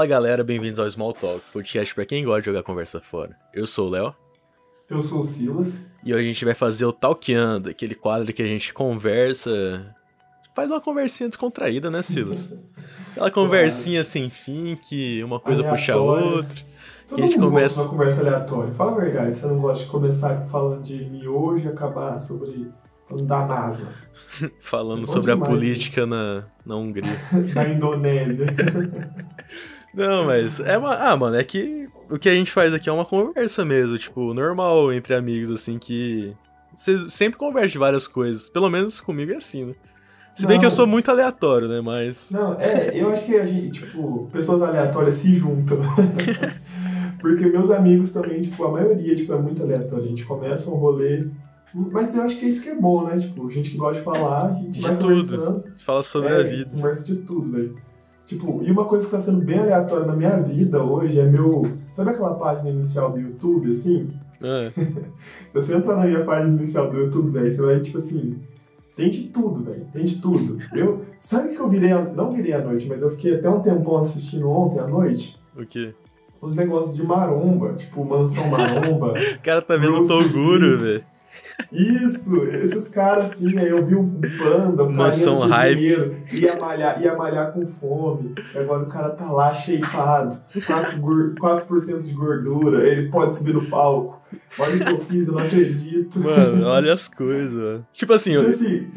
Fala galera, bem-vindos ao Small Talk, podcast pra quem gosta de jogar conversa fora. Eu sou o Léo. Eu sou o Silas. E hoje a gente vai fazer o Talkeando, aquele quadro que a gente conversa. Faz uma conversinha descontraída, né, Silas? Aquela conversinha sem fim, que uma coisa puxa a outra. Todo que a gente mundo começa. gosta de uma conversa aleatória. Fala a verdade, você não gosta de começar falando de miojo e acabar sobre falando da NASA, Falando É sobre a demais, política na, na Hungria. da Indonésia. Não, mas é uma. Ah, mano, é que o que a gente faz aqui é uma conversa mesmo, tipo, normal entre amigos, assim, que. Você sempre conversa de várias coisas. Pelo menos comigo é assim, né? Se bem que eu Não. sou muito aleatório, né? Mas. Não, é, eu acho que a gente, tipo, pessoas aleatórias se juntam. Porque meus amigos também, tipo, a maioria, tipo, é muito aleatória. A gente começa um rolê. Mas eu acho que é isso que é bom, né? Tipo, gente que gosta de falar, a gente De vai tudo. conversando. Fala sobre é, a vida. Conversa de tudo, velho. Tipo, e uma coisa que tá sendo bem aleatória na minha vida hoje é meu. Sabe aquela página inicial do YouTube, assim? É. Se você entrar na minha página inicial do YouTube, velho, você vai, tipo assim. Tem de tudo, velho. Tem de tudo. Eu, sabe que eu virei. A, não virei à noite, mas eu fiquei até um tempão assistindo ontem à noite O quê? os negócios de maromba, tipo Mansão Maromba. O cara tá vendo o Toguro, velho. Isso, esses caras assim, aí eu vi um panda, um Mansão cara hype. dinheiro, ia malhar, ia malhar com fome, agora o cara tá lá shapeado, 4%, gor- 4 de gordura, ele pode subir no palco. Olha o que eu fiz, eu não acredito. Mano, olha as coisas, mano. Tipo assim, Tipo eu- assim,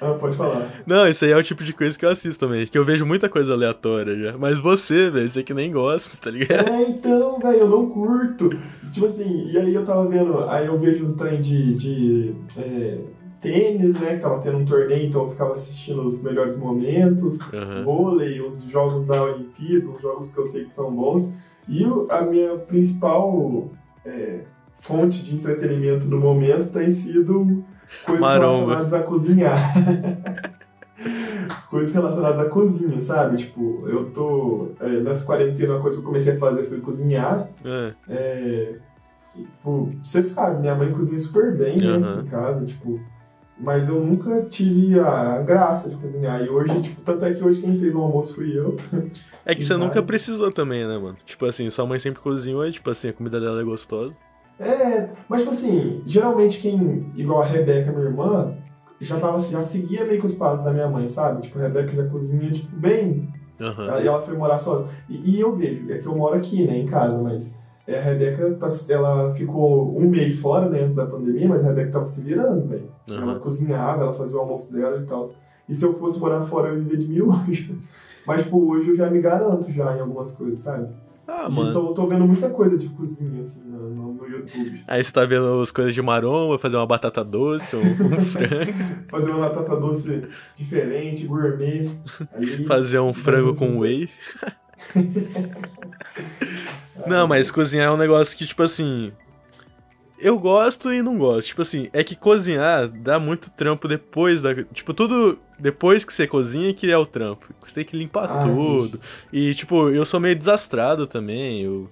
ah, pode falar. não, isso aí é o tipo de coisa que eu assisto também. Que eu vejo muita coisa aleatória já. Mas você, velho, você que nem gosta, tá ligado? É, então, velho, eu não curto. Tipo assim, e aí eu tava vendo, aí eu vejo um trem de, de é, tênis, né, que tava tendo um torneio, então eu ficava assistindo os melhores momentos. Aham. vôlei, os jogos da Olimpíada, os jogos que eu sei que são bons. E a minha principal é, fonte de entretenimento no momento tem sido coisas Maromba. relacionadas a cozinhar. coisas relacionadas à cozinha, sabe? Tipo, eu tô. é, nessa quarentena, a coisa que eu comecei a fazer foi cozinhar. É. É, tipo, você sabe, minha mãe cozinha super bem, né, Aham. aqui em casa, tipo. Mas eu nunca tive a graça de cozinhar. E hoje, tipo, tanto é que hoje quem fez o almoço fui eu. É que você Vai. nunca precisou também, né, mano? Tipo assim, sua mãe sempre cozinhou e, tipo assim, a comida dela é gostosa. É, mas tipo assim, geralmente quem, igual a Rebeca, minha irmã, já tava já seguia meio que os passos da minha mãe, sabe? Tipo, a Rebeca já cozinha, tipo, bem. Aham. Aí ela foi morar só. E, e eu vejo, é que eu moro aqui, né, em casa, mas é, a Rebeca, tá- ela ficou um mês fora, né, antes da pandemia, mas a Rebeca tava se virando, velho. Ela Aham. cozinhava, ela fazia o almoço dela e tal. E se eu fosse morar fora, eu ia viver de miojo. Mas, tipo, hoje eu já me garanto já em algumas coisas, sabe? Ah, E mano. Então eu tô vendo muita coisa de cozinha, assim, no YouTube. Aí você tá vendo as coisas de maromba, fazer uma batata doce ou um frango. Fazer uma batata doce diferente, gourmet. Aí, Fazer um frango com whey. Não, mas cozinhar é um negócio que, tipo assim. Eu gosto e não gosto. Tipo assim, é que cozinhar dá muito trampo depois da. Tipo, tudo depois que você cozinha que é o trampo. Você tem que limpar Ah, tudo. E, tipo, eu sou meio desastrado também. Eu,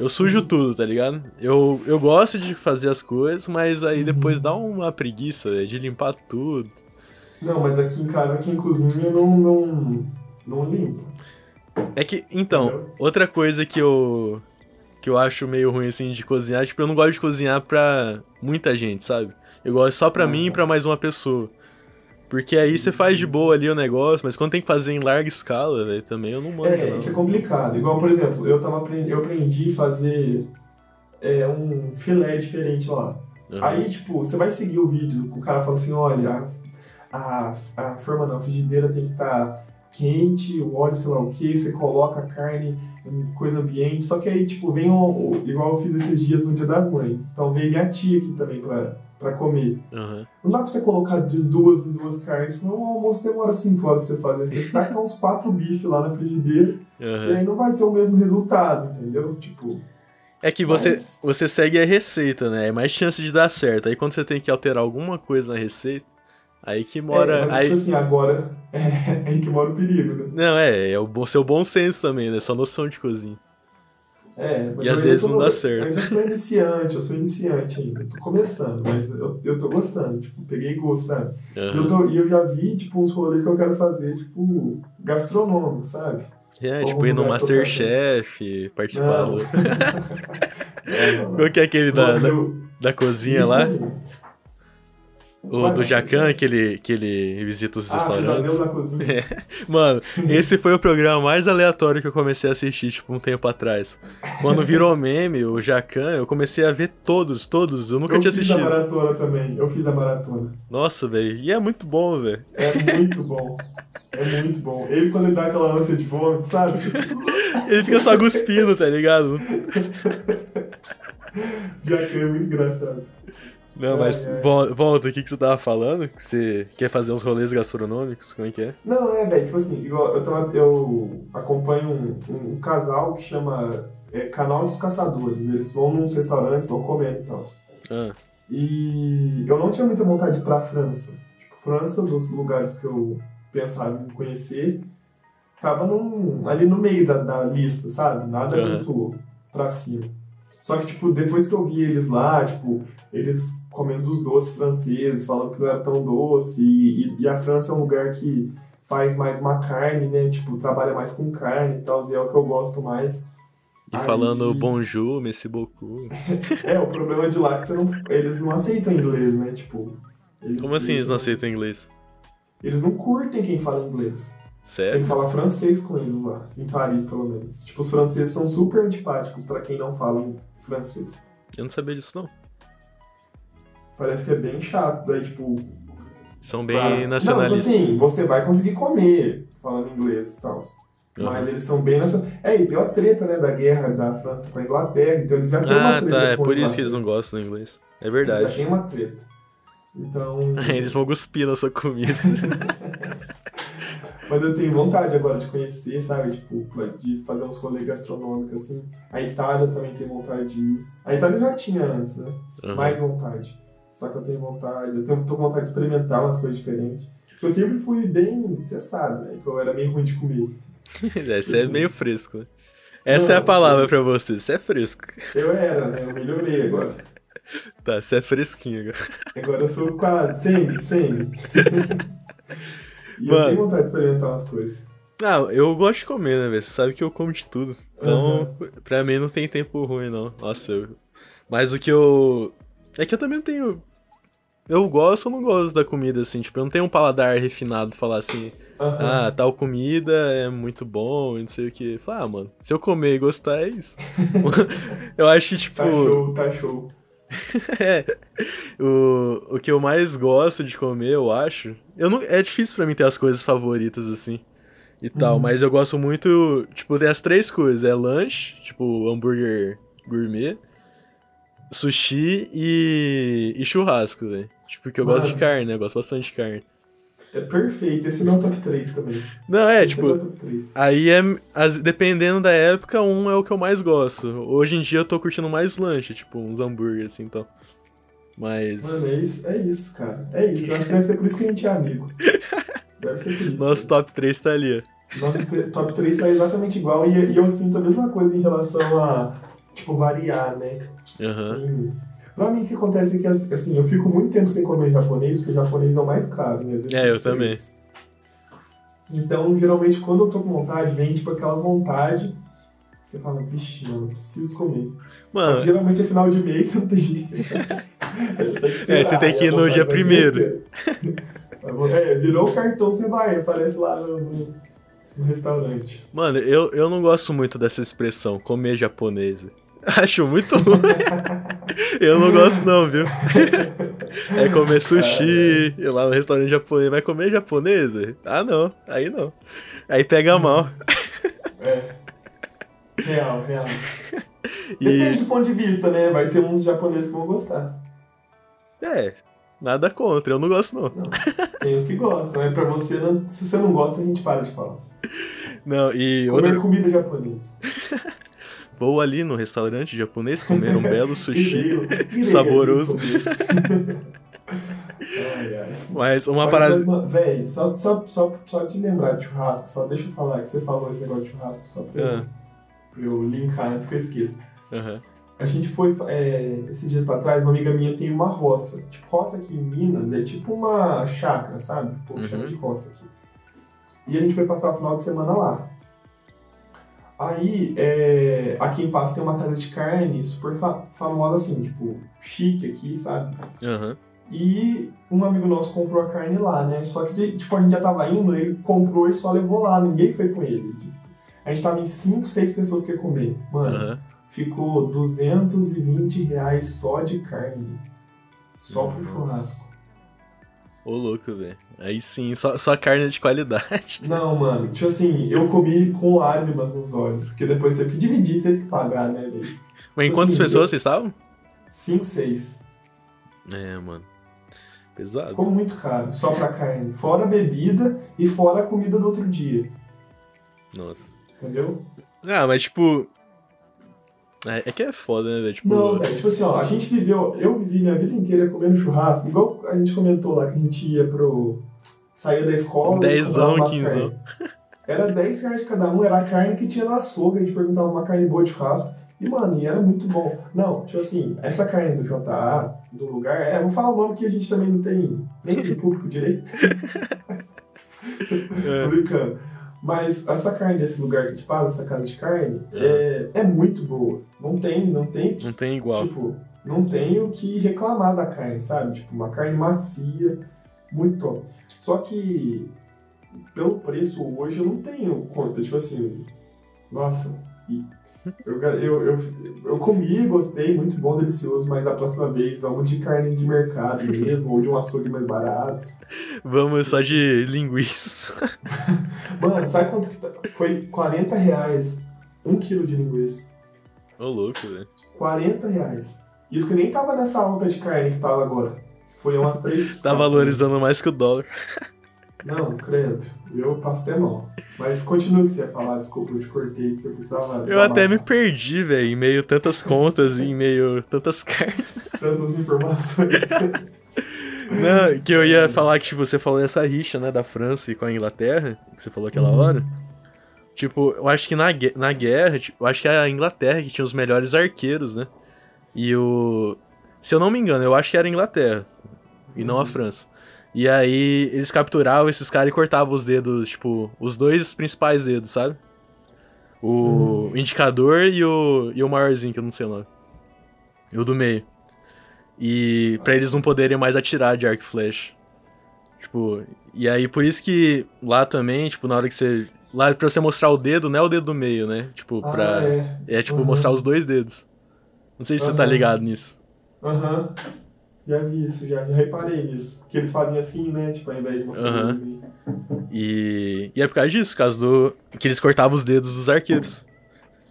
eu sujo Uhum. tudo, tá ligado? Eu, eu gosto de fazer as coisas, mas aí Uhum. depois dá uma preguiça véio, de limpar tudo. Não, mas aqui em casa, quem cozinha não, não, não limpa. É que, então, Entendeu? outra coisa que eu que eu acho meio ruim assim de cozinhar, tipo, eu não gosto de cozinhar pra muita gente, sabe? Eu gosto só pra Ah, mim e tá. pra mais uma pessoa. Porque aí você faz de boa ali o negócio, mas quando tem que fazer em larga escala, velho, também eu não manjo, É, não. isso é complicado. Igual, por exemplo, eu, tava, apren- eu aprendi a fazer é, um filé diferente lá. Aham. Aí, tipo, você vai seguir o vídeo, o cara fala assim, olha, a, a, a forma não, a frigideira tem que estar quente, o óleo, sei lá o que, você coloca a carne em coisa ambiente, só que aí, tipo, vem o, o- igual eu fiz esses dias no Dia das Mães, então veio minha tia aqui também pra, pra comer. Aham. Não dá pra você colocar de duas em duas carnes, senão o almoço demora 5 horas pra você fazer, você tem que tacar uns quatro bifes lá na frigideira, e Aham. aí não vai ter o mesmo resultado, entendeu? Tipo, É que você, Mas- você segue a receita, né? É mais chance de dar certo. Aí quando você tem que alterar alguma coisa na receita, aí que mora. é, mas aí... tipo assim, agora é aí que mora o perigo, né? Não, é, é o seu bom senso também, né? Sua noção de cozinha. É, mas E às vezes tô- não dá certo. Eu ainda sou iniciante, eu sou iniciante ainda. Eu tô começando, mas eu, eu tô gostando, tipo, peguei gosto, sabe? E Aham. eu, tô, e eu já vi, tipo, uns rolês que eu quero fazer, tipo, gastronômico, sabe? É, Ou tipo, ir no Masterchef, participar. Qual que é aquele da, da, Eu- da cozinha lá? O do Jacan, que ele, que ele visita os Ah, restaurantes. da cozinha. Mano, esse foi o programa mais aleatório que eu comecei a assistir, tipo, um tempo atrás. Quando virou meme, o Jacan, eu comecei a ver todos, todos. Eu nunca eu tinha fiz a assistido. maratona também. Eu fiz a maratona. Nossa, velho. E é muito bom, velho. É muito bom. É muito bom. Ele, quando ele dá aquela ânsia de vômito, sabe? Ele fica só cuspindo, tá ligado? Que é muito engraçado. Não, mas Ai, ai. vol- volta, o que, que você tava falando? Que você quer fazer uns rolês gastronômicos? Como é que é? Não, é, velho, tipo assim, igual eu, tava, eu acompanho um, um- um casal que chama é, Canal dos Caçadores. Eles vão nos restaurantes, vão comendo e tal. Ah, E eu não tinha muita vontade de ir pra França. Tipo, França, dos lugares que eu pensava em conhecer, tava num- ali no meio da, da lista, sabe? Nada Aham. muito pra cima. Só que, tipo, depois que eu vi eles lá, tipo, eles comendo os doces franceses, falando que não era tão doce, e, e- a França é um lugar que faz mais uma carne, né? Tipo, trabalha mais com carne e tal, e é o que eu gosto mais. e Aí- falando bonjour, merci beaucoup. É, o problema de lá é que não, eles não aceitam inglês, né? Tipo. Como assim eles não aceitam inglês? Eles não curtem quem fala inglês. Tem Sério? que falar francês com eles lá, em Paris pelo menos. Tipo, os franceses são super antipáticos pra quem não fala francês. Eu não sabia disso, não. Parece que é bem chato, daí tipo. São pra- bem Não, nacionalistas. tipo assim, você vai conseguir comer falando inglês e tal. Aham. Mas eles são bem nacionalistas. É, e deu a treta, né, da guerra da França com a Inglaterra, então eles já têm uma Ah, treta. tá. É por isso que eles não gostam do inglês. É Eles já verdade. têm uma treta. Então. Eles vão cuspir na sua comida. Mas eu tenho vontade agora de conhecer, sabe? Tipo, de fazer uns rolês gastronômicos assim. A Itália também tenho vontade de ir. A Itália já tinha antes, né? Aham. Mais vontade. Só que eu tenho vontade, eu tenho, tô com vontade de experimentar umas coisas diferentes. Eu sempre fui bem, você sabe, né? Que eu era meio ruim de comer. É, Você é meio fresco, né? Essa é a Não, palavra eu- pra você. Você é fresco. Eu era, né? Eu melhorei agora. Tá, você é fresquinho agora. Agora eu sou quase, semi, semi. e eu Mano. tenho vontade de experimentar umas coisas. Ah, eu gosto de comer, né, velho? Você sabe que eu como de tudo. Então, Uhum. pra mim não tem tempo ruim, não. Nossa, eu... Mas o que eu... É que eu também tenho... Eu gosto ou não gosto da comida, assim. Tipo, eu não tenho um paladar refinado falar assim... Aham. Ah, tal comida é muito bom e não sei o que. Falar, ah, mano, se eu comer e gostar, é isso. eu acho que, tipo... Tá show, tá show. É, o, o que eu mais gosto de comer, eu acho. Eu não, é difícil pra mim ter as coisas favoritas assim e tal, Uhum. mas eu gosto muito, tipo, das três coisas: é lanche, tipo, hambúrguer gourmet, sushi e, e churrasco, velho. Tipo, porque eu gosto de Mano. carne, né? Eu gosto bastante de carne. É perfeito. Esse não é o top 3 também. Não, é, Esse não é tipo, o top 3. aí é. as- dependendo da época, um é o que eu mais gosto. Hoje em dia eu tô curtindo mais lanche, tipo, uns hambúrgueres assim então. Mas. Mano, é isso, é isso, cara. É isso. Eu acho que deve ser por isso que a gente é amigo. Deve ser por isso. Nosso top 3 tá ali, ó. Nosso top 3 tá exatamente igual e, e eu sinto a mesma coisa em relação a, tipo, variar, né? Em- Pra mim, o que acontece é que, assim, eu fico muito tempo sem comer japonês, porque o japonês é o mais caro, né? desses É, eu três. também. Então, geralmente, quando eu tô com vontade, vem, tipo, aquela vontade. Você fala, vixe, mano, eu preciso comer. Mano, Geralmente é final de mês, você não tem. É, você tem que ir no dia primeiro. É, virou o cartão, você vai, aparece lá no, no- restaurante. mano, eu, eu não gosto muito dessa expressão, comer japonês. Acho muito ruim. eu não gosto não, viu? É comer sushi, ir lá no restaurante japonês, vai comer japonês? Ah, não, aí não. Aí pega mal. É. Real, real. E, Depende do ponto de vista, né? Vai ter uns japoneses que vão gostar. é, nada contra, eu não gosto não. Não. Tem os que gostam. É pra você, não, se você não gosta, a gente para de falar. Não, e Comer outra, comida japonesa. Vou ali no restaurante japonês comer um belo sushi. Saboroso. ai, ai. Mas uma Mas, parada. mas, mano, Véi, só, só, só, só de lembrar de churrasco, só deixa eu falar que você falou esse negócio de churrasco, só pra, eu, Ah. pra eu linkar antes que eu esqueça. Aham. A gente foi, é, esses dias pra trás, uma amiga minha tem uma roça. Tipo, roça aqui em Minas é tipo uma chácara, sabe? Pô, Uhum. chama de roça aqui. E a gente foi passar o final de semana lá. Aí, é, aqui em Paz tem uma casa de carne super fa famosa, assim, tipo, chique aqui, sabe? Aham. E um amigo nosso comprou a carne lá, né? Só que, tipo, a gente já tava indo, ele comprou e só levou lá, ninguém foi com ele. A gente tava em 5, 6 pessoas que ia comer. Mano, Aham. ficou 220 reais só de carne. Só pro churrasco. Ô, louco, velho. Aí sim, só, só carne de qualidade. Não, mano, tipo assim, eu comi com lágrimas nos olhos, porque depois teve que dividir, teve que pagar, né, velho? Mas em quantas Assim, pessoas eu- vocês estavam? 5, 6. É, mano. Pesado. Ficou muito caro, só pra carne. Fora a bebida e fora a comida do outro dia, Nossa. entendeu? Ah, mas tipo. É, é que é foda, né, velho? Tipo. Não, é tipo assim, ó, a gente viveu, eu vivi minha vida inteira comendo churrasco, igual a gente comentou lá que a gente ia pro. saía da escola. Dezão, quinzão. Era 10 reais de cada um, era a carne que tinha no açougue, a gente perguntava uma carne boa de churrasco. E, mano, e era muito bom. Não, tipo assim, essa carne do JA, do lugar, é, vou falar o nome que a gente também não tem nem tem público direito. É. Brincando. Mas essa carne desse lugar que a gente passa, essa casa de carne, é, é muito boa. Não tem, não tem Não tem igual. Tipo, não tenho o que reclamar da carne, sabe? Tipo, uma carne macia, muito top. Só que, pelo preço hoje, eu não tenho conta. Tipo assim, nossa, eu, eu, eu, eu comi, gostei, muito bom, delicioso, mas da próxima vez vamos de carne de mercado mesmo, ou de um açougue mais barato. Vamos só de linguiça. Mano, sabe quanto que tá? Foi 40 reais um quilo de linguiça. Ô, louco, velho. 40 reais. Isso que nem tava nessa alta de carne que tava agora. Foi umas três. Tá valorizando mais que o dólar. Não, credo. Eu passo até mal. Mas continua o que você ia falar, desculpa, eu te cortei, porque eu precisava. Eu até me perdi, velho, em meio tantas contas e em meio tantas cartas. Tantas informações. Não, que eu ia falar que tipo, você falou dessa rixa, né, da França e com a Inglaterra, que você falou aquela Uhum. hora. Tipo, eu acho que na, na guerra, tipo, eu acho que é a Inglaterra que tinha os melhores arqueiros, né? E o. Se eu não me engano, eu acho que era a Inglaterra. E não a Uhum. França. E aí eles capturavam esses caras e cortavam os dedos, tipo, os dois principais dedos, sabe? O Uhum. indicador e o, e o maiorzinho, que eu não sei o nome. E o do meio. E pra eles não poderem mais atirar de arco e flecha. Tipo, e aí por isso que lá também, tipo, na hora que você. Lá pra você mostrar o dedo, não é o dedo do meio, né? Tipo, Ah, pra. é. É, tipo, Uhum. mostrar os dois dedos. Não sei se você tá Aham. ligado nisso. Aham. Já vi isso, já, já reparei nisso. Que eles fazem assim, né? Tipo, ao invés de mostrar o dedo. E. E é por causa disso, por causa do. Que eles cortavam os dedos dos arqueiros.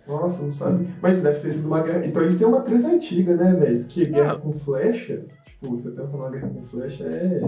Nossa, não sabe. Mas deve ter sido uma guerra. Então eles têm uma treta antiga, né, velho? Porque guerra Ah. com flecha, tipo, você pensa numa guerra com flecha é.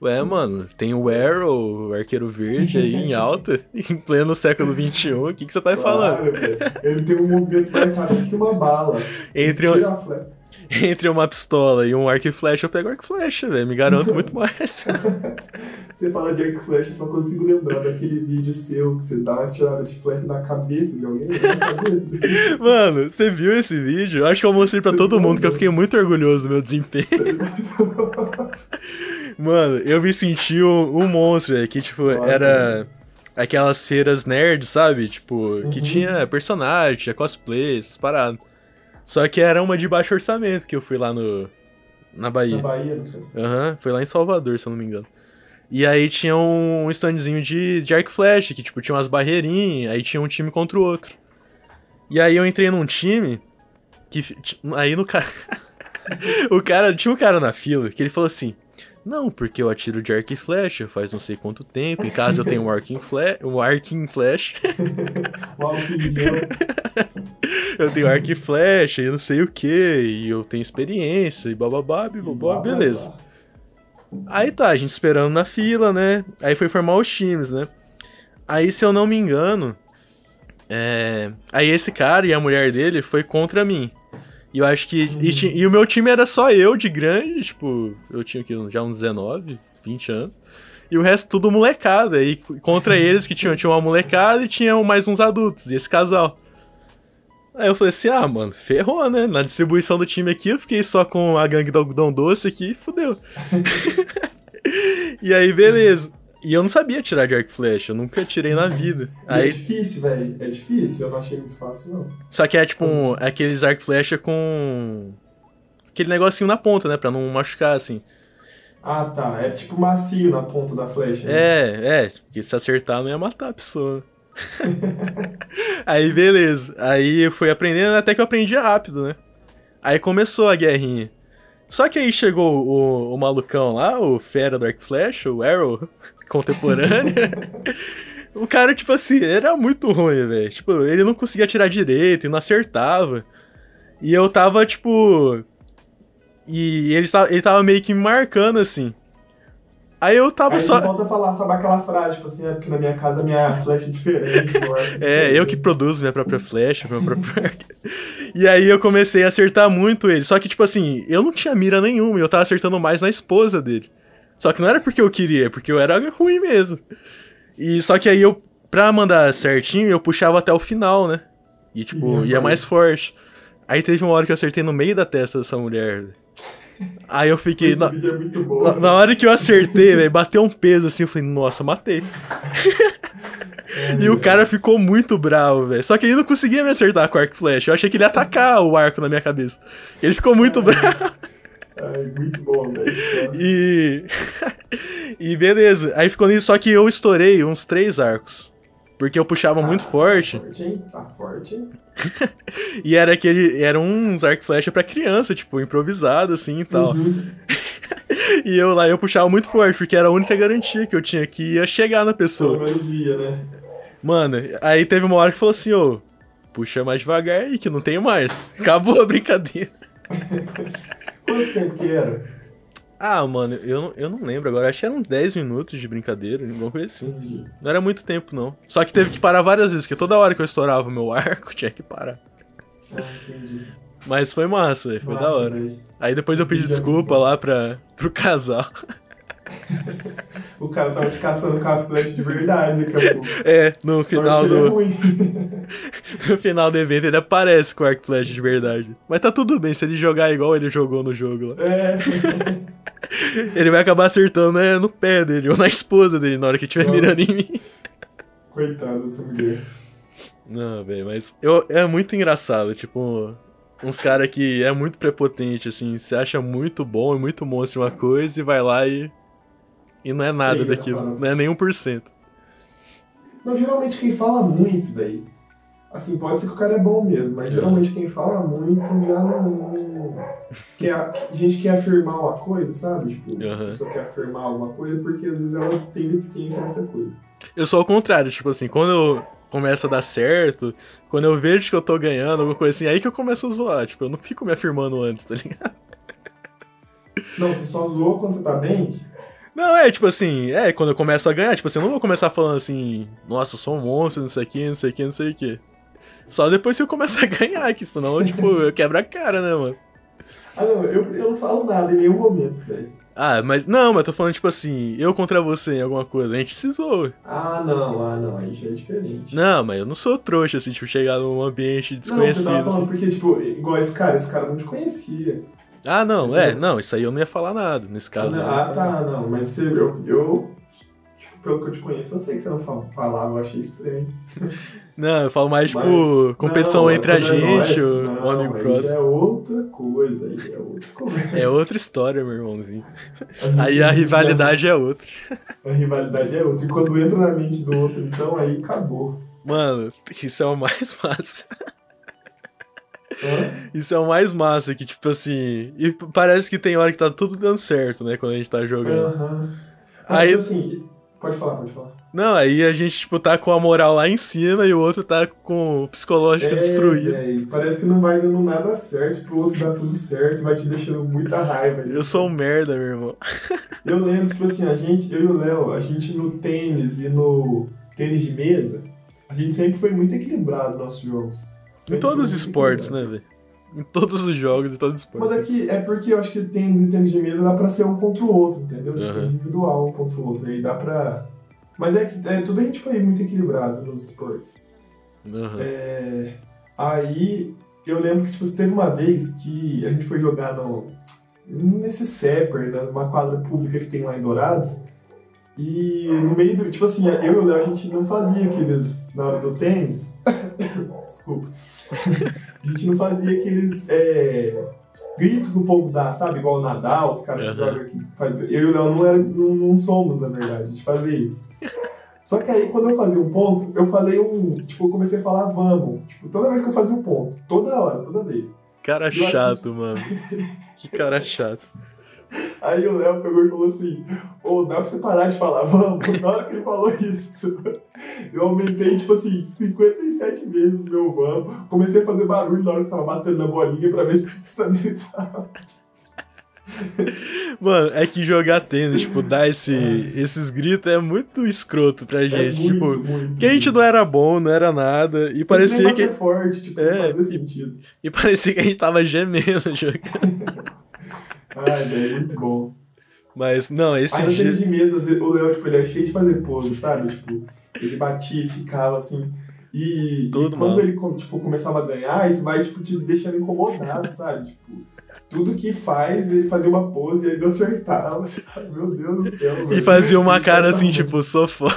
Ué, mano, tem o Arrow, o arqueiro verde aí em alta, em pleno século XXI. O que, que você tá falando? Claro, velho. Ele tem um movimento mais rápido que uma bala. Entre, flecha. entre uma pistola e um arco e flecha, eu pego arco e flecha, velho. Me garanto muito mais. Você fala de arco e flecha, eu só consigo lembrar daquele vídeo seu que você dá uma tirada de flecha na cabeça de alguém. Na cabeça de... Mano, você viu esse vídeo? Eu acho que eu mostrei pra Você todo mundo, mandou. que eu fiquei muito orgulhoso do meu desempenho. Mano, eu me senti um, um monstro, velho, que, tipo, Nossa, era aquelas feiras nerd, sabe? Tipo, que Uhum. tinha personagem, tinha cosplay, essas paradas. Só que era uma de baixo orçamento que eu fui lá no... Na Na Bahia. Bahia, não sei. Aham, foi lá em Salvador, se eu não me engano. E aí tinha um standzinho de, de arco e flecha, que tipo, tinha umas barreirinhas, aí tinha um time contra o outro. E aí eu entrei num time que. Aí no cara. o cara. Tinha um cara na fila que ele falou assim. Não, porque eu atiro de arco e flecha faz não sei quanto tempo. Em casa eu tenho um arco em flecha. Um arco em flecha. Eu tenho arco e flecha e não sei o que. E eu tenho experiência e bababá, bababá, beleza. Aí tá, a gente esperando na fila, né? Aí foi formar os times, né? Aí, se eu não me engano, é... aí esse cara e a mulher dele foi contra mim. E eu acho que. E, e o meu time era só eu de grande, tipo, eu tinha aqui já uns 19, 20 anos. E o resto tudo molecada. E contra eles que tinham, tinha uma molecada e tinham mais uns adultos, e esse casal. Aí eu falei assim, ah, mano, ferrou, né? Na distribuição do time aqui, eu fiquei só com a gangue do algodão doce aqui fudeu. e aí, beleza. E eu não sabia tirar de arco e flecha, eu nunca tirei na vida. E Aí, É difícil, velho. É difícil. Eu não achei muito fácil, não. só que é tipo um, é aqueles arco e flecha com aquele negocinho na ponta, né, Pra não machucar assim. Ah, tá. É tipo macio na ponta da flecha. né? É, é, porque se acertar não ia matar a pessoa. aí beleza. Aí eu fui aprendendo até que eu aprendi rápido, né? Aí começou a guerrinha. Só que aí chegou o, o malucão lá, o fera do Arc Flash, o Arrow contemporâneo. o cara, tipo assim, era muito ruim, velho. Tipo, ele não conseguia atirar direito e não acertava. E eu tava, tipo. E ele tava, ele tava meio que me marcando assim. Aí eu tava Aí só. volta a falar, sabe aquela frase, tipo assim, é porque na minha casa minha flecha é diferente. É, eu que produzo minha própria flecha, meu próprio. E aí eu comecei a acertar muito ele. Só que, tipo assim, eu não tinha mira nenhuma e eu tava acertando mais na esposa dele. Só que não era porque eu queria, é porque eu era ruim mesmo. E só que aí eu, pra mandar certinho, eu puxava até o final, né? E, tipo, Uhum. ia mais forte. Aí teve uma hora que eu acertei no meio da testa dessa mulher. Aí eu fiquei. Esse Na, vídeo é muito bom. na- na hora que eu acertei, velho, bateu um peso assim, eu falei, nossa, matei. E o cara ficou muito bravo, velho. Só que ele não conseguia me acertar com arco e flecha. Eu achei que ele ia atacar o arco na minha cabeça. Ele ficou muito bravo. Ai, muito bom, velho. Nossa. E. e beleza. Aí ficou nisso, só que eu estourei uns três arcos. Porque eu puxava muito Ah, forte. Tá forte, hein? Tá forte, hein? E era aquele. Eram uns arco flecha pra criança, tipo, improvisado assim e tal. Uhum. E eu lá eu puxava muito forte, porque era a única garantia que eu tinha que ia chegar na pessoa. ia, né? Mano, aí teve uma hora que falou assim, ô, puxa mais devagar aí, que não tenho mais. Acabou a brincadeira. Quanto tempo que era? Ah, mano, eu, não- eu não lembro agora. Acho que eram uns 10 minutos de brincadeira, alguma coisa assim. Não era muito tempo, não. Só que teve que parar várias vezes, porque toda hora que eu estourava o meu arco, tinha que parar. Ah, entendi. Mas foi massa, foi da Massa, hora. velho. Aí depois eu pedi desculpa lá pra, pro casal. O cara tava te caçando com a flecha de verdade. É, no final é do, no final do evento ele aparece com o arco flash de verdade. Mas tá tudo bem, se ele jogar igual ele jogou no jogo lá. É. Ele vai acabar acertando né, no pé dele ou na esposa dele na hora que estiver mirando em mim. Coitado dessa mulher. Não, velho, mas eu, é muito engraçado, tipo, uns caras que é muito prepotente, assim, se acha muito bom e muito monstro uma coisa e vai lá e. E não é nada Pega, daquilo, não é nem 1%. Não, geralmente quem fala muito daí. Assim, pode ser que o cara é bom mesmo, mas geralmente quem fala muito já não. quer, a gente quer afirmar uma coisa, sabe? Tipo, a Aham. pessoa quer afirmar alguma coisa porque às vezes ela tem deficiência nessa coisa. Eu sou ao contrário, tipo assim, quando eu começo a dar certo, quando eu vejo que eu tô ganhando, alguma coisa assim, aí que eu começo a zoar, tipo, eu não fico me afirmando antes, tá ligado? Não, você só zoou quando você tá bem? Não, é, tipo assim, é, quando eu começo a ganhar, tipo assim, eu não vou começar falando assim, nossa, eu sou um monstro, não sei o que, não sei o que, não sei o que. Só depois que eu começo a ganhar, que senão, tipo, eu quebro a cara, né, mano? Ah, não, eu, eu não falo nada em nenhum momento, velho. Ah, mas, não, mas tô falando, tipo assim, eu contra você em alguma coisa, a gente se zoa. Ah, não, ah, não, aí já é diferente. Não, mas eu não sou trouxa, assim, tipo, chegar num ambiente Não, você desconhecido, tava assim. falando porque, tipo, igual esse cara, esse cara não te conhecia. Ah, não, é, não, isso aí eu não ia falar nada, nesse caso. não ah, tá, não, mas você, eu, eu, tipo, pelo que eu te conheço, eu sei que você não fala- falava, eu achei estranho. Não, eu falo mais, tipo, Mas- competição não, entre a é gente, não, o amigo aí próximo. é outra coisa, aí é outra conversa. É outra história, meu irmãozinho. gente- Aí a rivalidade é outra. A rivalidade é outra. E quando entra na mente do outro, então aí acabou. Mano, isso é o mais massa. Isso é o mais massa, que tipo assim. E parece que tem hora que tá tudo dando certo, né? Quando a gente tá jogando. Aham. Aí- Mas assim, pode falar, pode falar. Não, aí a gente, tipo, tá com a moral lá em cima e o outro tá com o psicológico destruído. véi, parece que não vai dando nada certo, pro outro dar tudo certo, vai te deixando muita raiva. Eu sou um merda, meu irmão. Eu lembro, tipo assim, a gente, eu e o Léo, a gente no tênis e no tênis de mesa, a gente sempre foi muito equilibrado nos nossos jogos. Em todos os esportes, né, velho? Em todos os jogos e todos os Mas esportes. é, que, é porque eu acho que tênis e tênis de mesa dá pra ser um contra o outro, entendeu? Tipo, Aham. individual um contra o outro. Aí dá pra. Mas é que é, tudo a gente foi muito equilibrado nos esportes. Aham. É, aí eu lembro que tipo, teve uma vez que a gente foi jogar no, nesse Sepper, né, numa quadra pública que tem lá em Dourados. E no meio do. Tipo assim, eu e o Léo, a gente não fazia aqueles. Na hora do tênis. Desculpa. a gente não fazia aqueles. É, gritos que o povo dá, sabe? Igual o Nadal, os caras Uhum. que jogam aqui. Faz... Eu e o Léo não, era, não, não somos, na verdade. A gente fazia isso. Só que aí, quando eu fazia um ponto, eu falei um. Tipo, eu comecei a falar vamos. Tipo, toda vez que eu fazia um ponto. Toda hora, toda vez. Cara chato, mano. Que cara chato. Aí o Léo pegou e falou assim: Ô, dá pra você parar de falar, vamos. Na hora que ele falou isso, eu aumentei, tipo assim, 57 vezes meu vamos. Comecei a fazer barulho na hora que tava batendo na bolinha pra ver se estabilizava. Mano, é que jogar tênis, tipo, dar esse, esses gritos é muito escroto pra gente. é muito, tipo, muito. que a gente não era bom, não era nada. E parecia que, É forte, tipo, É, não fazia sentido. e parecia que a gente tava gemendo jogando. Ai, velho, muito bom. Mas, não, esse Aí dia. de mesa, o Léo, tipo, ele é cheio de fazer pose, sabe? Tipo, ele batia e ficava assim. E, Todo e quando mal. ele tipo, começava a ganhar, isso vai tipo, te deixando incomodado, sabe? Tipo, tudo que faz, ele fazia uma pose e aí não acertava. Sabe? Meu Deus do céu. E fazia uma cara assim, tipo, sou foda.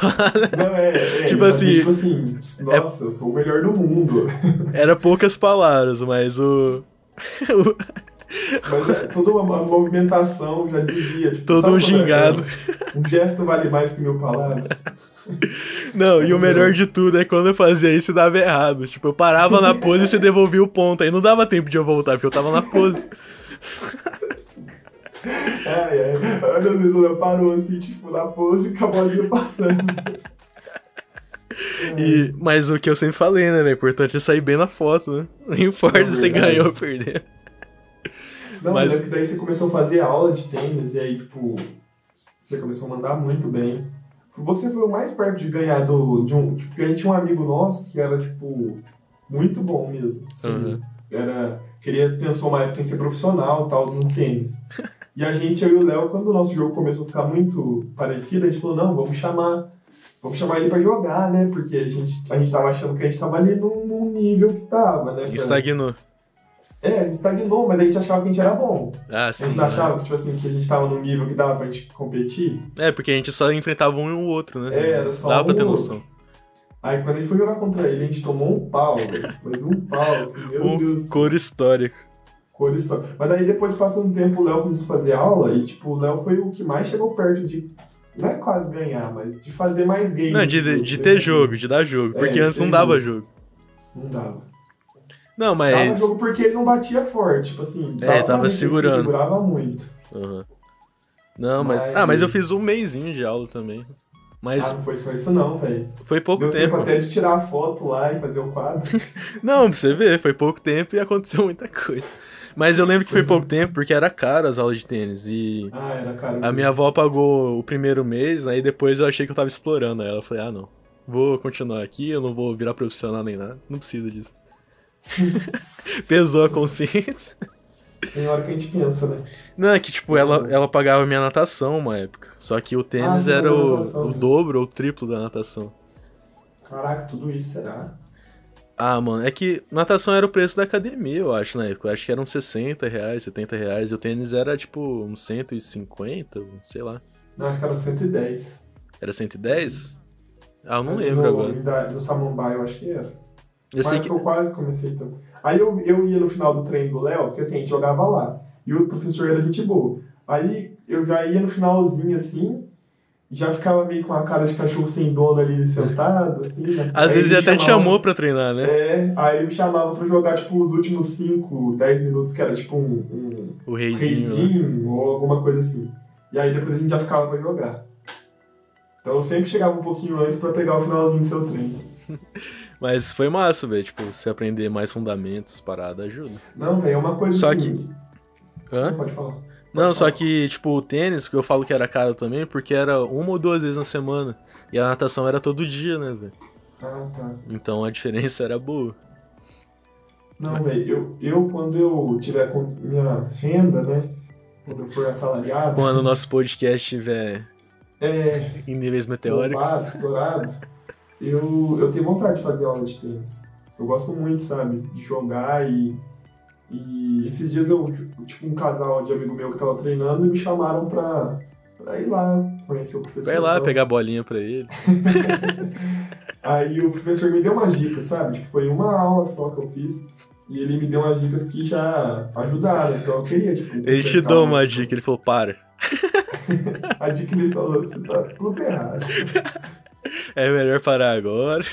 Não, é, é, tipo assim, Tipo assim, nossa, eu sou o melhor do mundo. Era poucas palavras, mas o. Mas é, toda uma, movimentação já dizia. Tipo, Todo um é- gingado. Um gesto vale mais que mil palavras. Não, e o melhor de tudo é quando eu fazia isso e dava errado. Tipo, eu parava na pose e você devolvia o ponto. Aí não dava tempo de eu voltar, porque eu tava na pose. Ai, ai. Olha, às vezes o Léo parou assim, tipo, na pose com a bolinha passando. E, mas o que eu sempre falei, né, velho? O importante é sair bem na foto, né? Não importa É se você ganhou ou perdeu. Não, Mas- mas... que daí você começou a fazer aula de tênis e aí, tipo, você começou a mandar muito bem. Você foi o mais perto de ganhar do, de um. Tipo, porque a gente tinha um amigo nosso que era, tipo, muito bom mesmo. Assim, Uhum. Era. Queria, pensou uma época em ser profissional tal, no tênis. E a gente, eu e o Léo, quando o nosso jogo começou a ficar muito parecido, a gente falou, não, vamos chamar. Vamos chamar ele pra jogar, né? Porque a gente, a gente tava achando que a gente tava ali num, num nível que tava, né? Estagnou. É, a estagnou, mas a gente achava que a gente era bom. Ah, A sim. gente não achava que, tipo assim, que a gente tava num nível que dava pra gente competir. É, porque a gente só enfrentava um e o outro, né? É, era só Dá pra um ter ou noção. Aí quando a gente foi jogar contra ele, a gente tomou um pau, velho. Mas um pau, meu Um Deus. cor histórico. Cor história. Mas daí depois passou um tempo, o Léo começou a fazer aula e, tipo, o Léo foi o que mais chegou perto de. Não é quase ganhar, mas de fazer mais game. Não, de, de, de ter jogo, de dar jogo. É, Porque antes ter não dava jogo. jogo. Não dava. Não, mas. jogo porque ele não batia forte, tipo assim. É, tava ver que ele se segurando. segurava muito. Aham. Não, mas. Mas- Ah, mas eu fiz um mêsinho de aula também. Mas Ah, não foi só isso não, velho. foi pouco Deu tempo tempo. até de tirar a foto lá e fazer o quadro. Não, pra você ver, foi pouco tempo e aconteceu muita coisa. Mas eu lembro que foi pouco tempo porque era caro as aulas de tênis. E Ah, era caro. a minha avó pagou o primeiro mês, aí depois eu achei que eu tava explorando ela. Eu falei, ah não, vou continuar aqui, eu não vou virar profissional nem nada. Não precisa disso. Pesou a consciência. Tem hora que a gente pensa, né? Não, é que tipo, ela, ela pagava minha natação uma época. Só que o tênis Ah, era o, natação, o né? dobro ou o triplo da natação. Caraca, tudo isso será? Ah, mano, é que natação era o preço da academia, eu acho, na época. Eu acho que eram 60 reais, 70 reais. E o tênis era tipo uns 150, sei lá. Não, acho que era 110. Era 110? Ah, eu não no, lembro agora. No, no Samambaia, eu acho que era. Eu sei que. eu quase comecei também. Aí eu, eu ia no final do treino do Léo, porque assim, a gente jogava lá. E o professor era gente boa. Aí eu já ia no finalzinho assim, já ficava meio com a cara de cachorro sem dono ali sentado, assim. Né? Às Aí vezes até te chamava- chamou pra treinar, né? É, aí ele me chamava pra jogar, tipo, os últimos 5, 10 minutos, que era tipo um, um O reizinho. reizinho ou alguma coisa assim. E aí depois a gente já ficava pra jogar. Então eu sempre chegava um pouquinho antes pra pegar o finalzinho do seu treino. Mas foi massa, velho. Tipo, você aprender mais fundamentos, paradas, ajuda. Não, velho, é uma coisa Só assim. Hã? Pode falar. Não, Pode só falar. que, tipo, o tênis, que eu falo que era caro também, porque era uma ou duas vezes na semana. E a natação era todo dia, né, velho? Ah, tá. Então a diferença era boa. Não, velho, eu, eu quando eu tiver com minha renda, né? Quando eu for assalariado. Quando o nosso podcast estiver É, em níveis meteóricos. estourado, eu, eu tenho vontade de fazer aula de tênis. Eu gosto muito, sabe? De jogar e. E esses dias eu, tipo, um casal de amigo meu que tava treinando e me chamaram pra, pra ir lá conhecer o professor. Vai lá Então, pegar a bolinha pra ele. Aí o professor me deu umas dicas, sabe? Tipo, foi uma aula só que eu fiz. E ele me deu umas dicas que já ajudaram. Então eu queria, tipo. Ele te deu uma dica, ele falou, para. A dica que ele falou, você tá tudo errado. É melhor parar agora.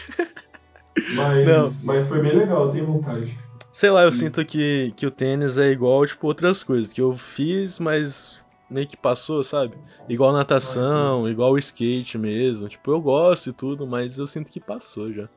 Mas, mas foi bem legal, eu tenho vontade. Sei lá, eu sinto que, que o tênis é igual, tipo, outras coisas que eu fiz, mas meio que passou, sabe? Igual natação, igual o skate mesmo. Tipo, eu gosto e tudo, mas eu sinto que passou já.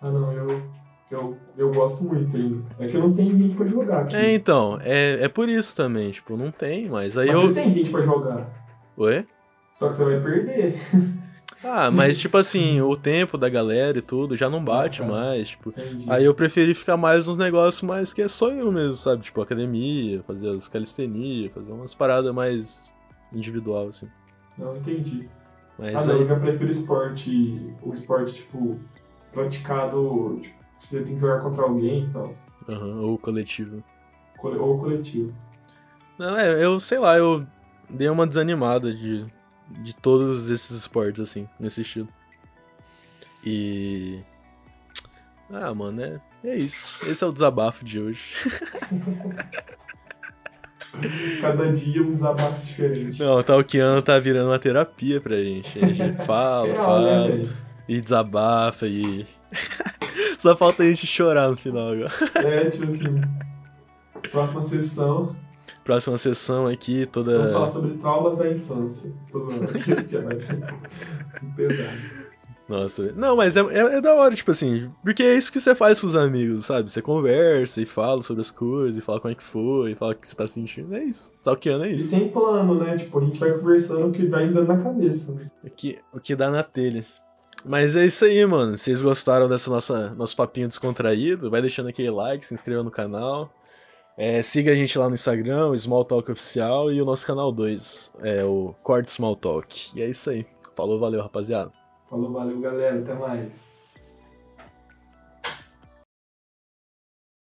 Ah não, eu, eu, eu gosto muito ainda. É que eu não tenho gente pra jogar aqui. É, então, é, é por isso também, tipo, não tem, mas aí mas eu. você tem gente pra jogar. Ué? Só que você vai perder. Ah, mas tipo assim, o tempo da galera e tudo já não bate Ah, mais, tipo. Entendi. Aí eu preferi ficar mais nos negócios mais que é só eu mesmo, sabe? Tipo, academia, fazer as calistenia, fazer umas paradas mais individual, assim. Não, entendi. Mas ah não, aí. eu já prefiro esporte. O esporte, tipo, praticado. Tipo, você tem que jogar contra alguém e tal. Aham, ou coletivo. Cole- Ou coletivo. Não, é, eu sei lá, eu dei uma desanimada de, de todos esses esportes, assim, nesse estilo. E. Ah, mano, é, é isso. Esse é o desabafo de hoje. Cada dia um desabafo diferente. Não, o Talkiano tá virando uma terapia pra gente. A gente fala, fala, né, e desabafa, e. Só falta a gente chorar no final agora. É, tipo assim. Próxima sessão, Próxima sessão aqui, vamos falar toda. sobre traumas da infância. Tô zoando. Já vai ficar pesado. Nossa, não, mas é, é, é da hora, tipo assim, porque é isso que você faz com os amigos, sabe? Você conversa e fala sobre as coisas, e fala como é que foi, e fala o que você tá sentindo. É isso. Talkiano é E isso. sem plano, né? Tipo, a gente vai conversando o que vai dando na cabeça. Né? O que, o que dá na telha. Mas é isso aí, mano. Se vocês gostaram dessa nossa nosso papinho descontraído, vai deixando aquele like, se inscreva no canal. É, siga a gente lá no Instagram, Small Talk Oficial, e o nosso canal 2, é o Corte Small Talk. E é isso aí. Falou, valeu, rapaziada. Falou, valeu, galera. Até mais.